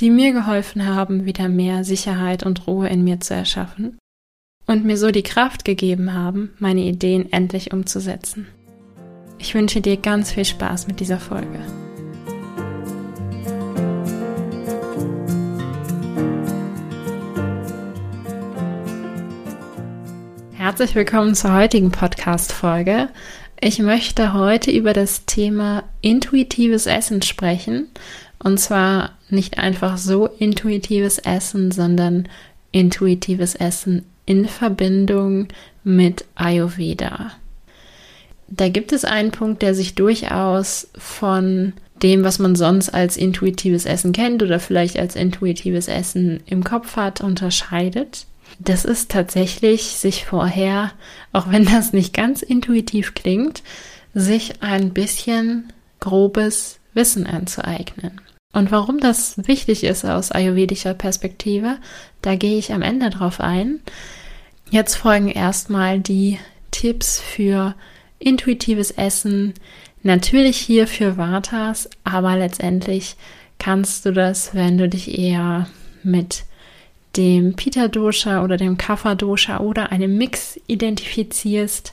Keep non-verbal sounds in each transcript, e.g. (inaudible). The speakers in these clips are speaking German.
die mir geholfen haben, wieder mehr Sicherheit und Ruhe in mir zu erschaffen und mir so die Kraft gegeben haben, meine Ideen endlich umzusetzen. Ich wünsche dir ganz viel Spaß mit dieser Folge. Herzlich willkommen zur heutigen Podcast-Folge. Ich möchte heute über das Thema intuitives Essen sprechen. Und zwar nicht einfach so intuitives Essen, sondern intuitives Essen in Verbindung mit Ayurveda. Da gibt es einen Punkt, der sich durchaus von dem, was man sonst als intuitives Essen kennt oder vielleicht als intuitives Essen im Kopf hat, unterscheidet das ist tatsächlich sich vorher, auch wenn das nicht ganz intuitiv klingt, sich ein bisschen grobes Wissen anzueignen. Und warum das wichtig ist aus ayurvedischer Perspektive, da gehe ich am Ende drauf ein. Jetzt folgen erstmal die Tipps für intuitives Essen, natürlich hier für Vatas, aber letztendlich kannst du das, wenn du dich eher mit dem Pita-Dosha oder dem Kapha-Dosha oder einem Mix identifizierst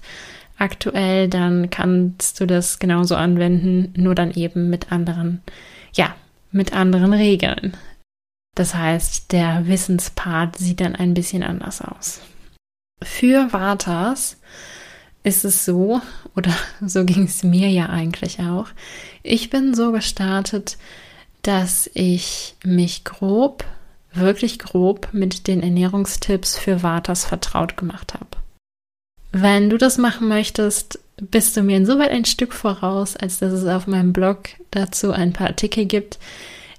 aktuell, dann kannst du das genauso anwenden, nur dann eben mit anderen, ja, mit anderen Regeln. Das heißt, der Wissenspart sieht dann ein bisschen anders aus. Für Vatas ist es so, oder (laughs) so ging es mir ja eigentlich auch, ich bin so gestartet, dass ich mich grob wirklich grob mit den Ernährungstipps für Vatas vertraut gemacht habe. Wenn du das machen möchtest, bist du mir insoweit ein Stück voraus, als dass es auf meinem Blog dazu ein paar Artikel gibt,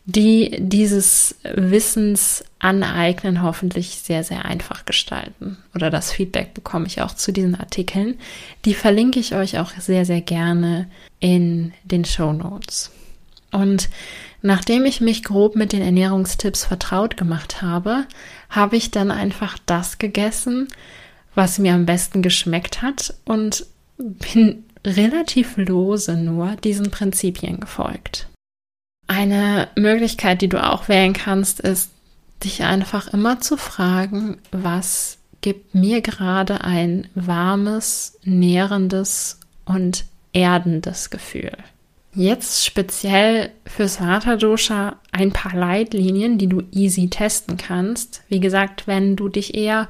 die dieses Wissens aneignen hoffentlich sehr, sehr einfach gestalten. Oder das Feedback bekomme ich auch zu diesen Artikeln. Die verlinke ich euch auch sehr, sehr gerne in den Show Notes. Und Nachdem ich mich grob mit den Ernährungstipps vertraut gemacht habe, habe ich dann einfach das gegessen, was mir am besten geschmeckt hat und bin relativ lose nur diesen Prinzipien gefolgt. Eine Möglichkeit, die du auch wählen kannst, ist, dich einfach immer zu fragen, was gibt mir gerade ein warmes, nährendes und erdendes Gefühl. Jetzt speziell fürs Vata-Dosha ein paar Leitlinien, die du easy testen kannst. Wie gesagt, wenn du dich eher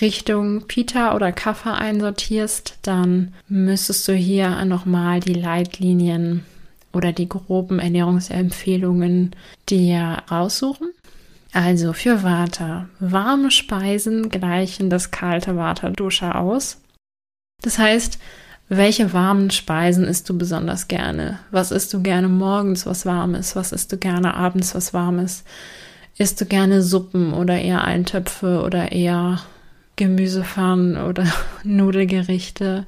Richtung Pita oder Kapha einsortierst, dann müsstest du hier nochmal die Leitlinien oder die groben Ernährungsempfehlungen dir raussuchen. Also für Vata, warme Speisen gleichen das kalte Vata-Dosha aus. Das heißt, welche warmen Speisen isst du besonders gerne? Was isst du gerne morgens, was warm ist? Was isst du gerne abends, was warm ist? Isst du gerne Suppen oder eher Eintöpfe oder eher Gemüsepfannen oder (laughs) Nudelgerichte?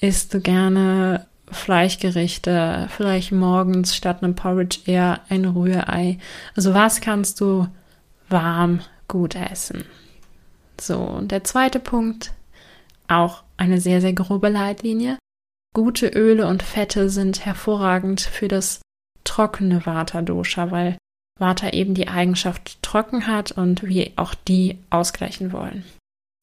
Isst du gerne Fleischgerichte? Vielleicht morgens statt einem Porridge eher ein Rührei? Also was kannst du warm gut essen? So, und der zweite Punkt, auch eine sehr, sehr grobe Leitlinie. Gute Öle und Fette sind hervorragend für das trockene Vata-Dosha, weil Vata eben die Eigenschaft trocken hat und wir auch die ausgleichen wollen.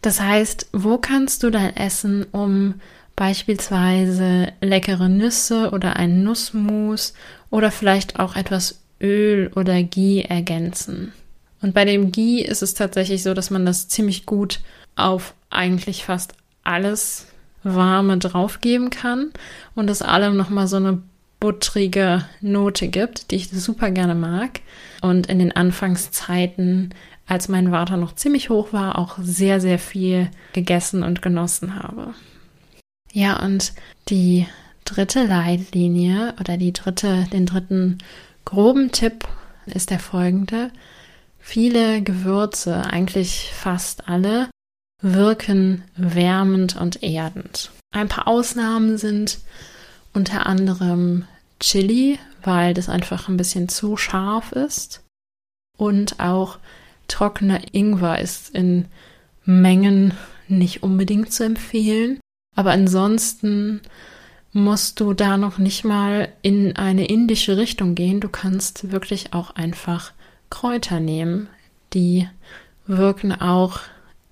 Das heißt, wo kannst du dein Essen um beispielsweise leckere Nüsse oder ein Nussmus oder vielleicht auch etwas Öl oder Ghee ergänzen? Und bei dem Ghee ist es tatsächlich so, dass man das ziemlich gut auf eigentlich fast alles Warme draufgeben kann und es allem nochmal so eine buttrige Note gibt, die ich super gerne mag. Und in den Anfangszeiten, als mein Vater noch ziemlich hoch war, auch sehr, sehr viel gegessen und genossen habe. Ja, und die dritte Leitlinie oder die dritte, den dritten groben Tipp ist der folgende. Viele Gewürze, eigentlich fast alle, wirken wärmend und erdend. Ein paar Ausnahmen sind unter anderem Chili, weil das einfach ein bisschen zu scharf ist. Und auch trockener Ingwer ist in Mengen nicht unbedingt zu empfehlen. Aber ansonsten musst du da noch nicht mal in eine indische Richtung gehen. Du kannst wirklich auch einfach Kräuter nehmen. Die wirken auch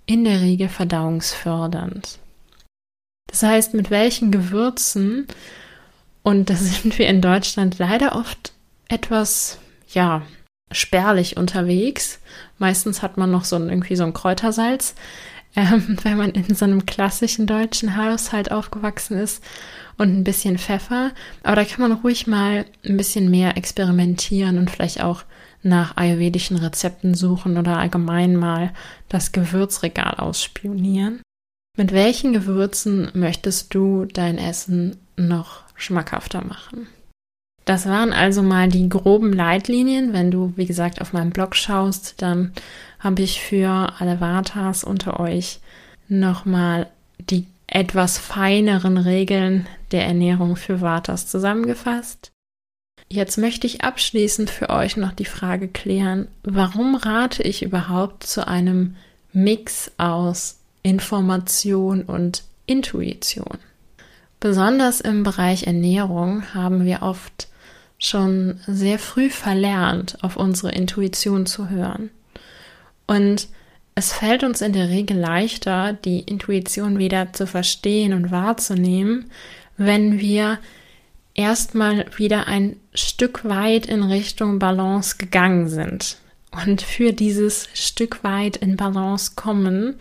in der Regel verdauungsfördernd. Das heißt, mit welchen Gewürzen, und da (laughs) sind wir in Deutschland leider oft etwas, ja, spärlich unterwegs. Meistens hat man noch so ein, irgendwie so ein Kräutersalz, (laughs) ähm, wenn man in so einem klassischen deutschen Haushalt aufgewachsen ist und ein bisschen Pfeffer. Aber da kann man ruhig mal ein bisschen mehr experimentieren und vielleicht auch nach ayurvedischen Rezepten suchen oder allgemein mal das Gewürzregal ausspionieren. Mit welchen Gewürzen möchtest du dein Essen noch schmackhafter machen? Das waren also mal die groben Leitlinien. Wenn du, wie gesagt, auf meinem Blog schaust, dann habe ich für alle Vatas unter euch nochmal die etwas feineren Regeln der Ernährung für Vatas zusammengefasst. Jetzt möchte ich abschließend für euch noch die Frage klären, warum rate ich überhaupt zu einem Mix aus Information und Intuition? Besonders im Bereich Ernährung haben wir oft schon sehr früh verlernt, auf unsere Intuition zu hören. Und es fällt uns in der Regel leichter, die Intuition wieder zu verstehen und wahrzunehmen, wenn wir erstmal wieder ein Stück weit in Richtung Balance gegangen sind. Und für dieses Stück weit in Balance kommen,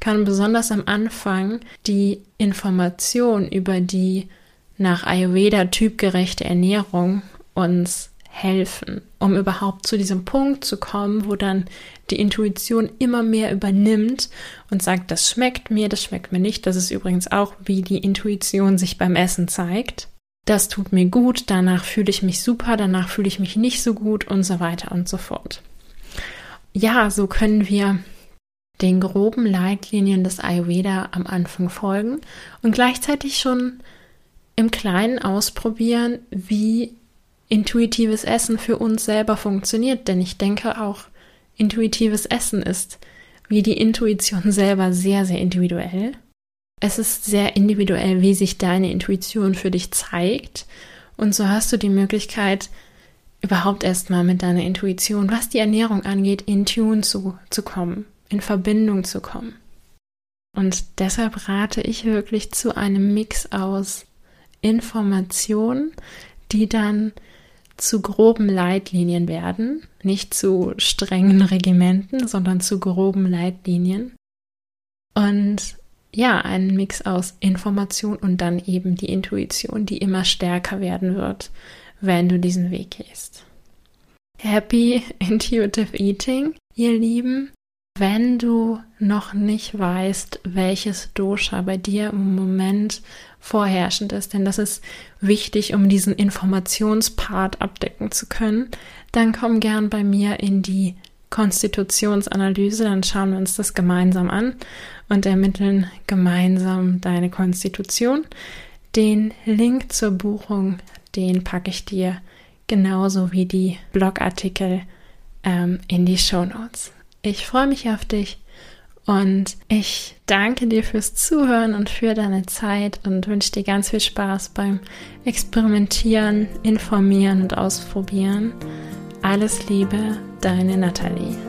kann besonders am Anfang die Information über die nach Ayurveda typgerechte Ernährung uns helfen, um überhaupt zu diesem Punkt zu kommen, wo dann die Intuition immer mehr übernimmt und sagt, das schmeckt mir, das schmeckt mir nicht. Das ist übrigens auch, wie die Intuition sich beim Essen zeigt. Das tut mir gut, danach fühle ich mich super, danach fühle ich mich nicht so gut und so weiter und so fort. Ja, so können wir den groben Leitlinien des Ayurveda am Anfang folgen und gleichzeitig schon im Kleinen ausprobieren, wie intuitives Essen für uns selber funktioniert, denn ich denke auch, intuitives Essen ist wie die Intuition (laughs) selber sehr, sehr individuell. Es ist sehr individuell, wie sich deine Intuition für dich zeigt. Und so hast du die Möglichkeit, überhaupt erstmal mit deiner Intuition, was die Ernährung angeht, in Tune zu, zu kommen, in Verbindung zu kommen. Und deshalb rate ich wirklich zu einem Mix aus Informationen, die dann zu groben Leitlinien werden, nicht zu strengen Regimenten, sondern zu groben Leitlinien. Und ja, ein Mix aus Information und dann eben die Intuition, die immer stärker werden wird, wenn du diesen Weg gehst. Happy (laughs) Intuitive Eating, ihr Lieben. Wenn du noch nicht weißt, welches Dosha bei dir im Moment vorherrschend ist, denn das ist wichtig, um diesen Informationspart abdecken zu können, dann komm gern bei mir in die Konstitutionsanalyse, dann schauen wir uns das gemeinsam an und ermitteln gemeinsam deine Konstitution. Den Link zur Buchung, den packe ich dir genauso wie die Blogartikel ähm, in die Show Notes. Ich freue mich auf dich und ich danke dir fürs Zuhören und für deine Zeit und wünsche dir ganz viel Spaß beim Experimentieren, Informieren und Ausprobieren. Alles Liebe, deine Nathalie.